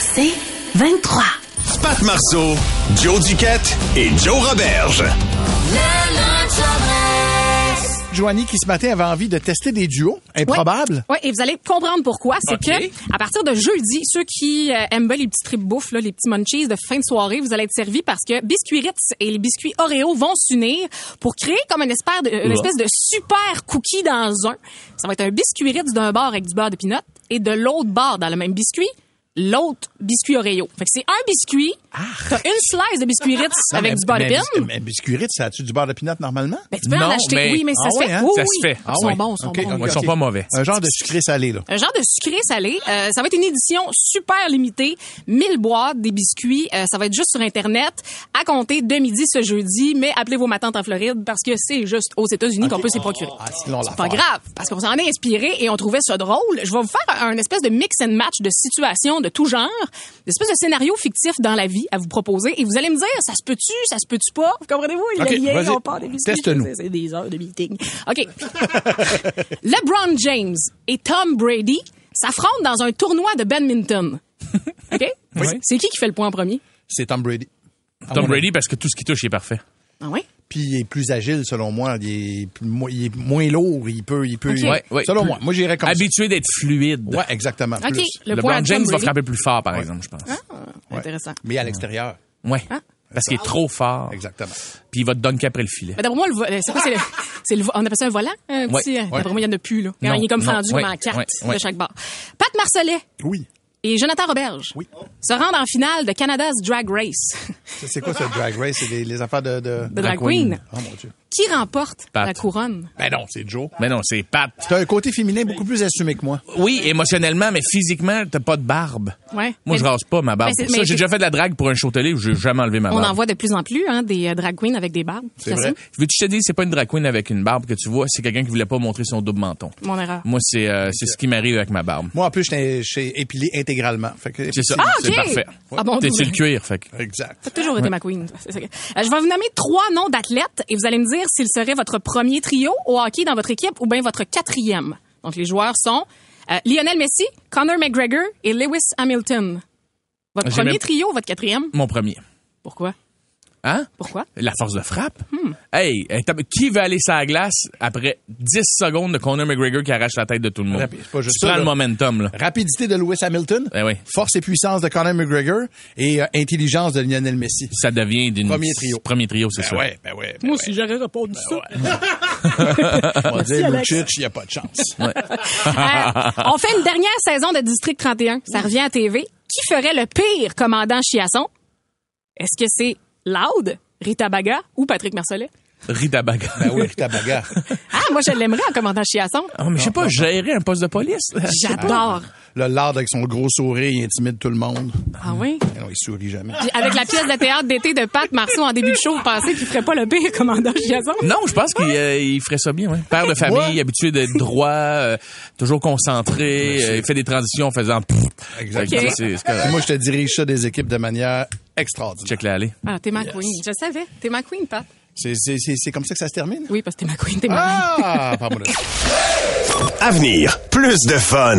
C'est 23. Pat Marceau, Joe Duquette et Joe Roberge. Joanie qui ce matin avait envie de tester des duos improbables. Oui, et vous allez comprendre pourquoi. C'est que à partir de jeudi, ceux qui euh, aiment bien les petits tripes bouffe, là, les petits munchies de fin de soirée, vous allez être servis parce que Biscuits Ritz et les biscuits Oreo vont s'unir pour créer comme une espèce de, une espèce de super cookie dans un. Ça va être un biscuit Ritz d'un bord avec du beurre de pinot et de l'autre bord dans le même biscuit. L'autre biscuit Oreo. Fait que c'est un biscuit, t'as une slice de biscuit Ritz Non, avec mais- du beurre de mais, pin. Mais biscuit Ritz, ça a-tu du beurre de pinot normalement? Ben, tu peux en Non, acheter. mais- Oui, mais ça Ah se ouais, fait. hein? Oui, Ça oui. se fait. Ah Ils sont bons, ils sont bons. OK, Ils sont pas mauvais. Un genre de sucré salé, là. Un genre de sucré salé. Euh, ça va être une édition super limitée. 1000 boîtes, des biscuits. Euh, ça va être juste sur Internet à compter de midi ce jeudi. Mais appelez vos matantes en Floride parce que c'est juste aux États-unis qu'on peut s'y procurer. Ah, sinon, c'est pas grave parce qu'on s'en est inspiré et on trouvait ça drôle. Je vais vous faire un espèce de mix and match de situations de tout genre, des espèces de scénarios fictifs dans la vie à vous proposer et vous allez me dire ça se peut-tu, ça se peut-tu pas? Vous comprenez-vous? Le OK, lien, vas-y. on part des biscuits. Teste-nous. C'est- des heures de meeting. OK. LeBron James et Tom Brady s'affrontent dans un tournoi de badminton. OK? C'est qui qui fait le point en premier? C'est Tom Brady. Tom Brady, parce que tout ce qu'il touche, il est parfait. Ah ouais? Puis il est plus agile, selon moi. Il est, plus- il est moins lourd. Il peut... Il peut OK. Ouais, ouais. Selon Plus- moi. Moi, j'irais comme Habitué d'être fluide. Ouais, exactement. Plus. Le à Tom James va frapper plus fort, par exemple, je pense. Intéressant. Mais à l'extérieur. Ouais. Parce qu'il est trop fort. Exactement. Puis il va te dunker après le filet. Mais d'après moi, le euh, c'est quoi? C'est le, c'est le on appelle ça un volant? Un Ouais. petit, euh, D'après moi, il n'y en a plus, là. Quand Non, il est comme non, fendu ouais, comme en carte ouais, ouais. de chaque bord. Pat Marcelet Oui. Et Jonathan Roberge Oui. se rendent en finale de Canada's Drag Race. C'est quoi ce drag race? C'est les, les affaires de... de... De drag queen. Oh mon Dieu. Qui remporte Pat. la couronne? Ben non, c'est Joe. Mais non, c'est Pat. T'as un côté féminin beaucoup plus assumé que moi. Oui, émotionnellement, mais physiquement, t'as pas de barbe. Ouais. Moi, je Mais- rase pas ma barbe. Mais c'est- Ça, j'ai déjà fait de la drague pour un show télé où j'ai jamais enlevé ma On barbe. en voit de plus en plus, hein, des euh, drag queens avec des barbes. C'est vrai. Veux-tu que je te dise, c'est pas une drag queen avec une barbe que tu vois, c'est quelqu'un qui voulait pas montrer son double menton. Mon erreur. Moi, c'est euh, c'est ce qui m'arrive avec ma barbe. Moi, en plus, j'étais j'étais épilé intégralement. C'est ça. Ah, C'est OK. parfait. Ah bon, T'es vous- sur le cuir, fait que- Exact. Ça a toujours été ma queen. C'est Euh, je vais vous nommer trois noms d'athlètes et vous allez me dire s'il serait votre premier trio au hockey dans votre équipe ou bien votre quatrième. Donc, les joueurs sont euh, Lionel Messi, Conor McGregor et Lewis Hamilton. Votre premier même- trio, votre quatrième? Mon premier. Pourquoi? Hein? Pourquoi? La force de frappe. Hmm. Hey, qui veut aller sur la glace après 10 secondes de Conor McGregor qui arrache la tête de tout le monde? Rapide, c'est pas juste tu ça, prends le là. momentum, là. Rapidité de Lewis Hamilton. Eh oui. Force et puissance de Conor McGregor et euh, intelligence de Lionel Messi. Ça devient d'une... Premier trio. Premier trio, c'est Ben ça. ouais, ben ouais. Ben Moi ouais. aussi, j'aurais répondu ça. On va dire Alex. Lucic, il n'y a pas de chance. Euh, on fait une dernière saison de District 31. Ça revient à TV. Qui ferait le pire commandant Chiasson? Est-ce que c'est Loud, Rita Baga ou Patrick Marcelet? Rita Baga. Ben oui, Rita Baga. Ah, moi, je l'aimerais en commandant Chiasson. Ah, mais je sais pas, gérer un poste de police. J'adore. Le lard avec son gros sourire, il intimide tout le monde. Ah oui? Eh Non, il sourit jamais. Puis avec la pièce de théâtre d'été de Pat Marceau en début de show, vous pensez qu'il ferait pas le pire commandant Chiasson? Non, je pense qu'il euh, ferait ça bien. Ouais. Père de famille, Ouais. habitué d'être droit, euh, toujours concentré, euh, il fait des transitions en faisant... Exactement. Moi, je te dirige ça des équipes de manière extraordinaire. Check la allée. Ah, t'es ma queen. Je savais. T'es ma queen, Pat. C'est- C'est c'est- c'est comme ça que ça se termine? Oui, parce que t'es ma queen, t'es ma queen. Ah! Pardon. Avenir, plus de fun.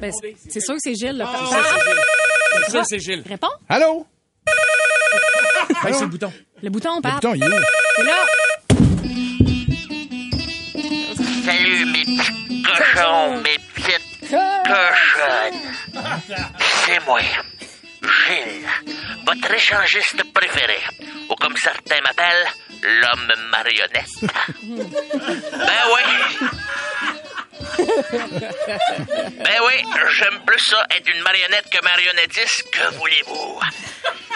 Ben, c'est sûr que c'est Gilles. Le oh, c'est sûr que c'est Gilles. Réponds. Allô? Allô? c'est le bouton. Le bouton, Pat. Le bouton, il est là. C'est là. Salut mes petits cochons, mes petites cochonnes. C'est moi, Gilles, votre échangiste préféré, ou comme certains m'appellent, l'homme marionnette. ben oui, Ben oui, j'aime plus ça être une marionnette que marionnettiste, que voulez-vous?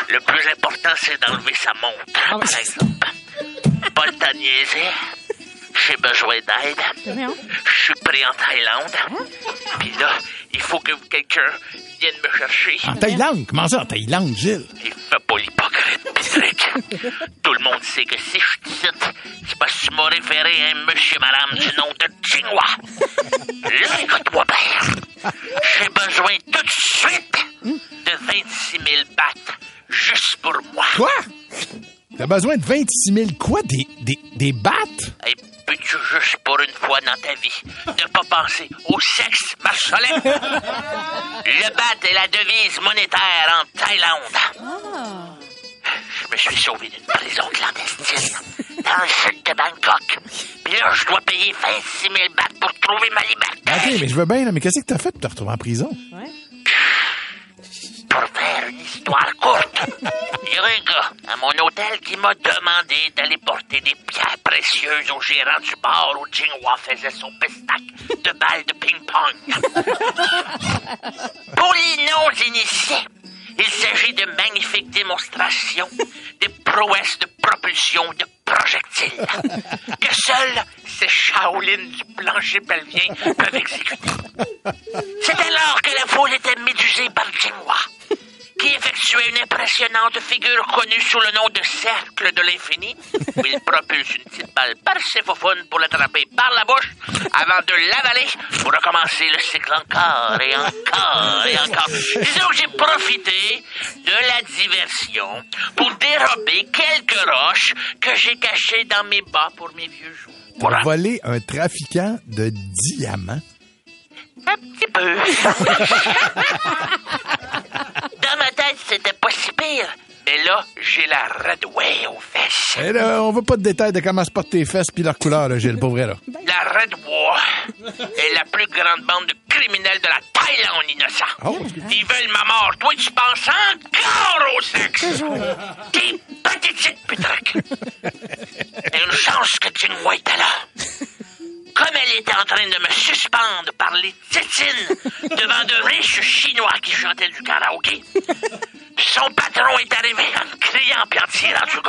Le plus important, c'est d'enlever sa montre, par exemple. Pas le temps de niaiser. J'ai besoin d'aide. Je suis pris en Thaïlande. Puis là, il faut que quelqu'un vienne me chercher. En Thaïlande? Comment ça, en Thaïlande, Gilles? Il fait. Tout le monde sait que si je te cite, c'est parce que tu m'as référé à un monsieur madame du nom de. Là, écoute-moi bien. J'ai besoin tout de suite de 26 000 bahts juste pour moi. Quoi? T'as besoin de 26 000 quoi? Des, des, des battes? Et peux-tu juste pour une fois dans ta vie ne pas penser au sexe Marcelin? Le bat est la devise monétaire en Thaïlande. Je me suis sauvé d'une prison clandestine dans le sud de Bangkok. Puis là, je dois payer 26 000 bahts pour trouver ma liberté. OK, mais je veux bien, là, mais qu'est-ce que t'as fait pour te retrouver en prison? Pour faire une histoire courte, il y a un gars à mon hôtel qui m'a demandé d'aller porter des pierres précieuses au gérant du bar où Jinghua faisait son pestac de balles de ping-pong. Pour les non-initiés, il s'agit de magnifiques démonstrations des prouesses de propulsion de projectiles que seuls ces Shaolin du plancher pelvien peuvent exécuter. C'est alors que la foule était médusée par Jinghua, qui effectuait une impressionnante figure connue sous le nom de cercle de l'infini, où il propulse une petite balle faufounes pour l'attraper par la bouche avant de l'avaler pour recommencer le cycle encore et encore et encore. Disons que j'ai profité de la diversion pour dérober quelques roches que j'ai cachées dans mes bas pour mes vieux jours. T'as volé un trafiquant de diamants? Un petit peu. Tête, c'était pas si pire. Mais là, j'ai la redouée aux fesses. Eh là, on veut pas de détails de comment se portent tes fesses puis leur couleur, là, Gilles, pas vrai, là. La Red War est la plus grande bande de criminels de la Thaïlande, innocent. Oh. Ils veulent ma mort. Toi, tu penses encore au sexe. T'es pathétique, Putrac. Et une chance que Jinghua était là. Comme elle était en train de me suspendre par les tétines devant de riches Chinois qui chantaient du karaoké, son patron est arrivé en criant puis en tirant du.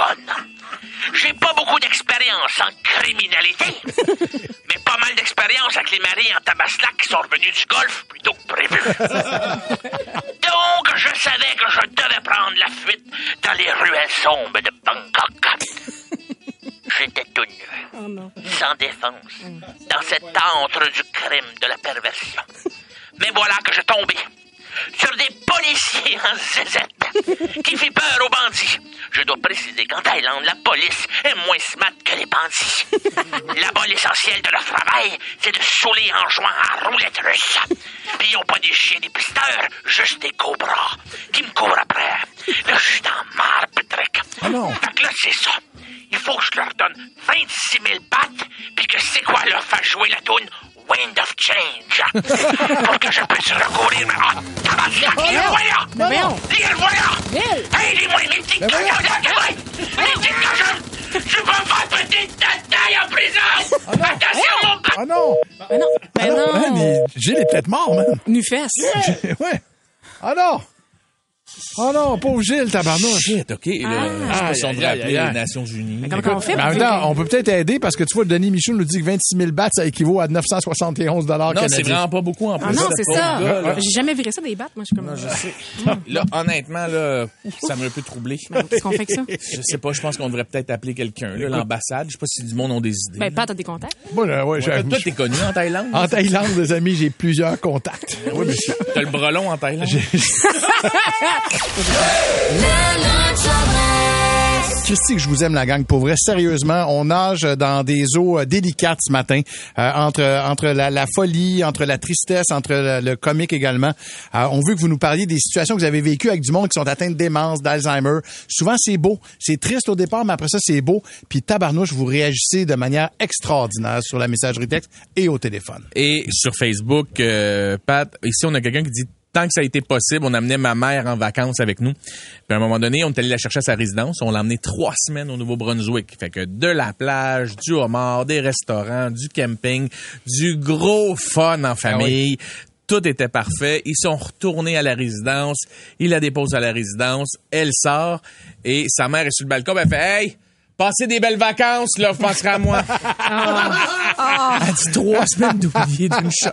J'ai pas beaucoup d'expérience en criminalité, mais pas mal d'expérience avec les maris en tabaslac qui sont revenus du golf plutôt que prévu. Donc, je savais que je devais prendre la fuite dans les ruelles sombres de Bangkok. J'étais tout nu, sans défense, dans cette antre du crime, de la perversion. Mais voilà que je tombais sur des policiers en zézette qui fit peur aux bandits. Je dois préciser qu'en Thaïlande, la police est moins smart que les bandits. Là-bas, l'essentiel de leur travail, c'est de saouler en jouant à roulette russe. Puis ils n'ont pas des chiens des pisteurs, juste des cobras qui me courent après. Là, je suis dans marre, Patrick. Ah non. Fait que là, c'est ça. Il faut que je leur donne 26 000 bahts, puis que c'est quoi leur faire jouer la toune Wind of Change? pour que je puisse recourir. Ah, tabarnak, il le voilà! voyons. Il le voilà! Hey, les moi, mes petites Mais cochons! Mes petites cochons! Je peux faire petite ta taille en prison! Attention, mon bâton! Ah non! Ben non. Ben Ah non. man, mais Gilles est peut-être mort, man. Nu-fesse. ouais. Ah non! Ah non, pauvre Gilles, tabarnouche. Shit, OK. Là, je sais pas si on Aïe, devrait aïe, appeler aïe, les. Nations Unies. Mais comment on fait Mais en pour même dire temps, on peut peut-être aider parce que tu vois, Denis Michaud nous dit que 26 000 bahts, ça équivaut à 971 dollars Non, c'est canadiens. vraiment pas beaucoup en plus. Ah non, c'est ça. là. J'ai jamais viré ça des battes, moi. Je suis comme. Non, je sais. Là, honnêtement, là, ça m'a un peu troublé. Qu'est-ce qu'on fait avec ça? Je sais pas, je pense qu'on devrait peut-être appeler quelqu'un, l'ambassade. Je sais pas si du monde ont des idées. Ben, Pat, t'as des contacts? Moi, là, ouais, Ouais, toi, t'es connu en Thaïlande? En Thaïlande, les amis, j'ai plusieurs contacts. Oui, mais t'as le brelon en Thaïlande? Christy, que je vous aime, la gang. Pour vrai, sérieusement, on nage dans des eaux euh, délicates ce matin, euh, entre entre la, folie, entre la tristesse, entre le, le comique également. Euh, on veut que vous nous parliez des situations que vous avez vécues avec du monde qui sont atteints de démence, d'Alzheimer. Souvent, c'est beau. C'est triste au départ, mais après ça, c'est beau. Puis tabarnouche, vous réagissez de manière extraordinaire sur la messagerie texte et au téléphone. Et sur Facebook, euh, Pat, ici, on a quelqu'un qui dit tant que ça a été possible, on amenait ma mère en vacances avec nous. Puis à un moment donné, on est allé la chercher à sa résidence. On l'a emmenée trois semaines au Nouveau-Brunswick. Fait que de la plage, du homard, des restaurants, du camping, du gros fun en famille. Tout était parfait. Ils sont retournés à la résidence. Il la dépose à la résidence. Elle sort et sa mère est sur le balcon. Ben, elle fait Hey! Passez des belles vacances, là, vous penserez à moi. Elle dit trois semaines d'oublier d'une shot.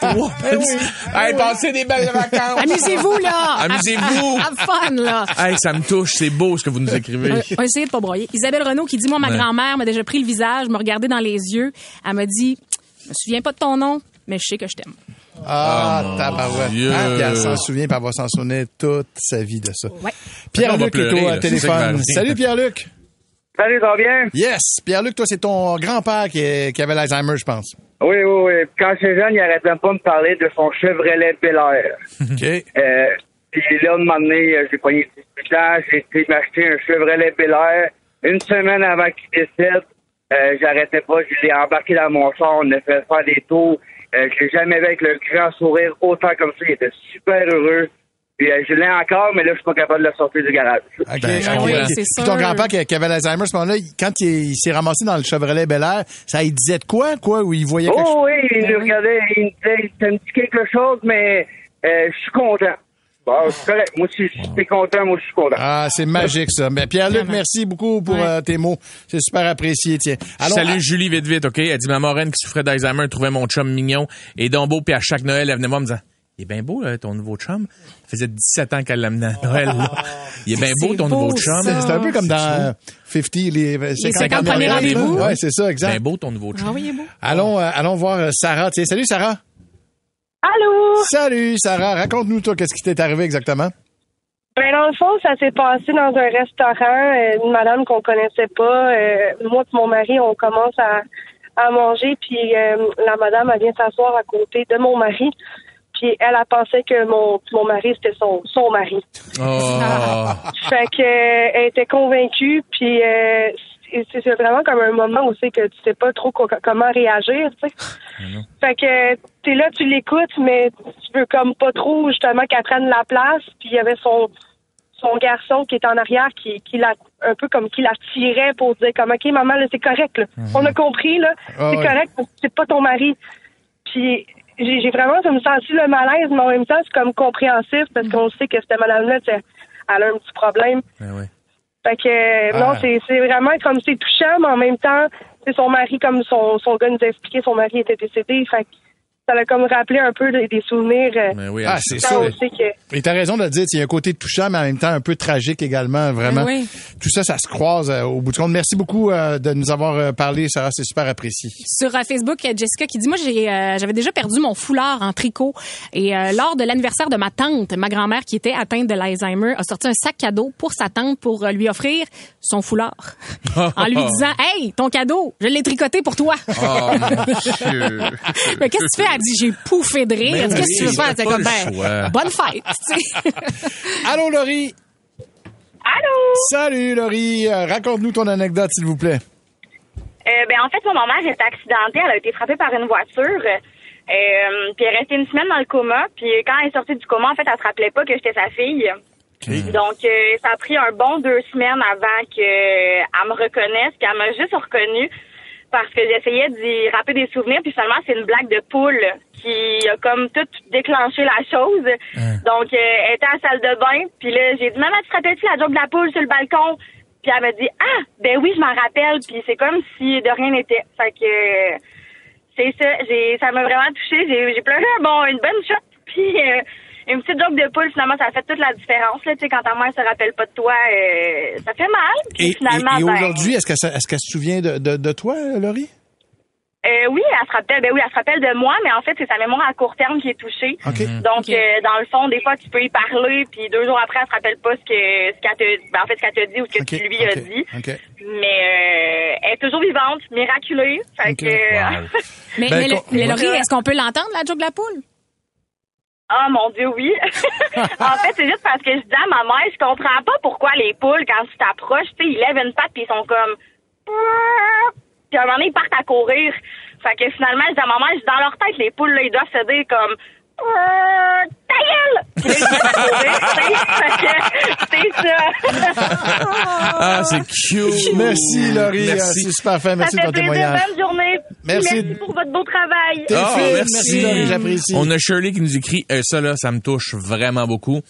Trois semaines. Hey, passez des belles vacances. Amusez-vous, là! Amusez-vous. Have fun, là! Hey, ça me touche, c'est beau ce que vous nous écrivez. On va essayer de pas broyer. Isabelle Renault qui dit, moi, ma Ouais. grand-mère m'a déjà pris le visage, me regardait dans les yeux. Elle m'a dit, je me souviens pas de ton nom, mais je sais que je t'aime. Ah, Oh, mon tabarouette. Hein, puis elle s'en souvient, puis elle va s'en souvenir toute sa vie de ça. Ouais. On va Pierre-Luc est au euh, téléphone. Salut, Pierre-Luc. Salut, ça va bien? Yes. Pierre-Luc, toi, c'est ton grand-père qui, qui avait l'Alzheimer, je pense. Oui, oui, oui. Quand j'étais jeune, il arrêtait même pas de me parler de son Chevrolet Bel Air. OK. Euh, puis là, un moment donné, euh, j'ai pogné 18 ans, j'ai été m'acheter un Chevrolet Bel Air. Une semaine avant qu'il décède, euh, j'arrêtais pas, je l'ai embarqué dans mon char, on a fait faire des tours. Euh, je l'ai jamais vu avec le grand sourire autant comme ça, il était super heureux. Puis euh, je l'ai encore, mais là, je suis pas capable de le sortir du garage. OK, Ben, OK, oui, Puis ton grand-père qui, qui avait l'Alzheimer, à ce moment-là, il- quand il, il s'est ramassé dans le Chevrolet Bel Air, ça il disait de quoi, quoi, ou il voyait quelque chose? Oh oui, il nous regardait, il me disait, ça me dit quelque chose, mais euh, je suis content. Bon, c'est correct. Moi, si t'es content, moi, je suis content. Ah, c'est magique, ça. Mais Pierre-Luc, Vraiment. merci beaucoup pour Ouais. euh, tes mots. C'est super apprécié, tiens. Allons- Salut Julie vite vite, OK? Elle dit ma moraine qui souffrait d'Alzheimer trouvait mon chum mignon et donc beau puis à chaque Noël elle venait moi me disant il est bien beau là, ton nouveau chum. Ça faisait 17 ans qu'elle l'amenait à Noël. là. Il est bien beau ton beau, nouveau chum. C'est un peu comme dans euh, 50, les, euh, 50 premiers rendez-vous. Ouais, c'est ça, Bien exact. beau ton nouveau chum. Ah oui, il est beau. Allons, euh, allons voir euh, Sarah. Tiens, salut Sarah. Allô? Salut Sarah. Raconte-nous toi qu'est-ce qui t'est arrivé exactement? Ben, dans le fond, ça s'est passé dans un restaurant, euh, une madame qu'on connaissait pas. Euh, moi et mon mari, on commence à, à manger, puis euh, la madame, elle vient s'asseoir à côté de mon mari. Puis elle a pensé que mon, mon mari, c'était son, son mari. Oh. Fait que euh, elle était convaincue, puis euh, c'est vraiment comme un moment où c'est que tu sais pas trop co- comment réagir, tu sais. Fait que t'es là, tu l'écoutes, mais tu veux comme pas trop justement qu'elle prenne la place. Puis il y avait son son garçon qui est en arrière qui, qui l'a un peu comme qui la tirait pour dire comme ok maman là c'est correct là. On a compris là, Ah c'est correct, c'est pas ton mari. Puis j'ai vraiment comme senti le malaise, mais en même temps c'est comme compréhensif parce qu'on sait que cette madame-là, elle a un petit problème. Ben ouais. Fait que non, Ah. c'est c'est vraiment comme c'est touchant, mais en même temps, c'est son mari, comme son, son gars nous a expliqué, son mari était décédé. Fait que ça l'a comme rappelé un peu des, des souvenirs. euh, Ben oui, Ah, elle- c'est ça. que Et t'as raison de le dire, il y a un côté touchant, mais en même temps un peu tragique également, vraiment. Oui. Tout ça, ça se croise euh, au bout du compte. Merci beaucoup euh, de nous avoir parlé, Sarah, c'est super apprécié. Sur euh, Facebook, il y a Jessica qui dit moi euh, j'avais déjà perdu mon foulard en tricot et euh, lors de l'anniversaire de ma tante, ma grand-mère qui était atteinte de l'Alzheimer a sorti un sac cadeau pour sa tante pour euh, lui offrir son foulard en lui disant "Hey, ton cadeau, je l'ai tricoté pour toi." Oh, mon Dieu. Mais qu'est-ce que tu fais Elle dit "J'ai pouffé de rire." Ben Qu'est-ce que tu veux faire C'est comme ben, bonne fête. Allô, Laurie. Allô? Salut, Laurie. Euh, Raconte-nous ton anecdote, s'il vous plaît. Euh, ben, en fait, mon mère est accidentée. Elle a été frappée par une voiture. Euh, puis elle est restée une semaine dans le coma. Puis quand elle est sortie du coma, en fait, elle se rappelait pas que j'étais sa fille. Donc, euh, ça a pris un bon deux semaines avant qu'elle me reconnaisse. Puis elle m'a juste reconnue parce que j'essayais d'y rappeler des souvenirs. Puis finalement, c'est une blague de poule qui a comme tout déclenché la chose. Donc, euh, elle était à la salle de bain. Puis là, j'ai dit, maman, tu te rappelles-tu la joke de la poule sur le balcon? Puis elle m'a dit, ah, ben oui, je m'en rappelle. Puis c'est comme si de rien n'était. Fait que euh, c'est ça. J'ai, ça m'a vraiment touchée. J'ai, j'ai pleuré un bon, une bonne shot. Puis euh, une petite joke de poule, finalement, ça a fait toute la différence. Là, tu sais, quand ta mère se rappelle pas de toi, euh, ça fait mal. Puis Et, finalement, et- et ben, aujourd'hui, est-ce que ça- est-ce qu'elle se souvient de, de, de toi, Laurie? Euh, oui, elle se rappelle. Ben oui, elle se rappelle de moi, mais en fait, c'est sa mémoire à court terme qui est touchée. OK. Donc, euh, dans le fond, des fois, tu peux y parler, puis deux jours après, elle se rappelle pas ce que ce qu'elle te, ben, en fait, ce qu'elle t'a dit ou ce que tu lui as dit. OK. Mais euh, elle est toujours vivante, miraculée. Fait OK. que. Mais, Ben, mais. Laurie, est-ce qu'on peut l'entendre, la joke de la poule? Ah mon Dieu, oui. en fait, c'est juste parce que je dis à ma mère, je comprends pas pourquoi les poules, quand tu t'approches, tu sais, ils lèvent une patte puis ils sont comme. Puis à un moment donné, ils partent à courir. Fait que finalement, je dis à ma mère, je dis, dans leur tête, les poules, là, ils doivent se dire comme. Ta gueule! Que c'est ça. Ah, c'est cute. Merci, Laurie. Merci. C'est super fin. Merci ça de fait ton plaisir. témoignage. Bonne journée. Merci. Merci pour votre beau travail. Ah, fine. merci. Merci, Laurie. J'apprécie. On a Shirley qui nous écrit, euh, ça là, ça me touche vraiment beaucoup.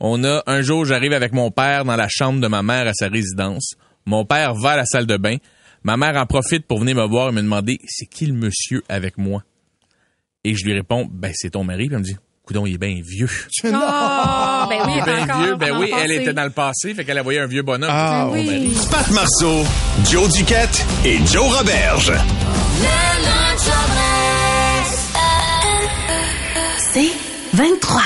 On a un jour, j'arrive avec mon père dans la chambre de ma mère à sa résidence. Mon père va à la salle de bain. Ma mère en profite pour venir me voir et me demander c'est qui le monsieur avec moi? Et je lui réponds ben c'est ton mari. Puis elle me dit coudon il est bien vieux. Ah, ben oui, Il est bien encore vieux. Ben oui, le elle passé. était dans le passé, fait qu'elle a voyé un vieux bonhomme. Ah, Mon mari. Pat Marceau, Joe Duquette et Joe Roberge. C'est 23.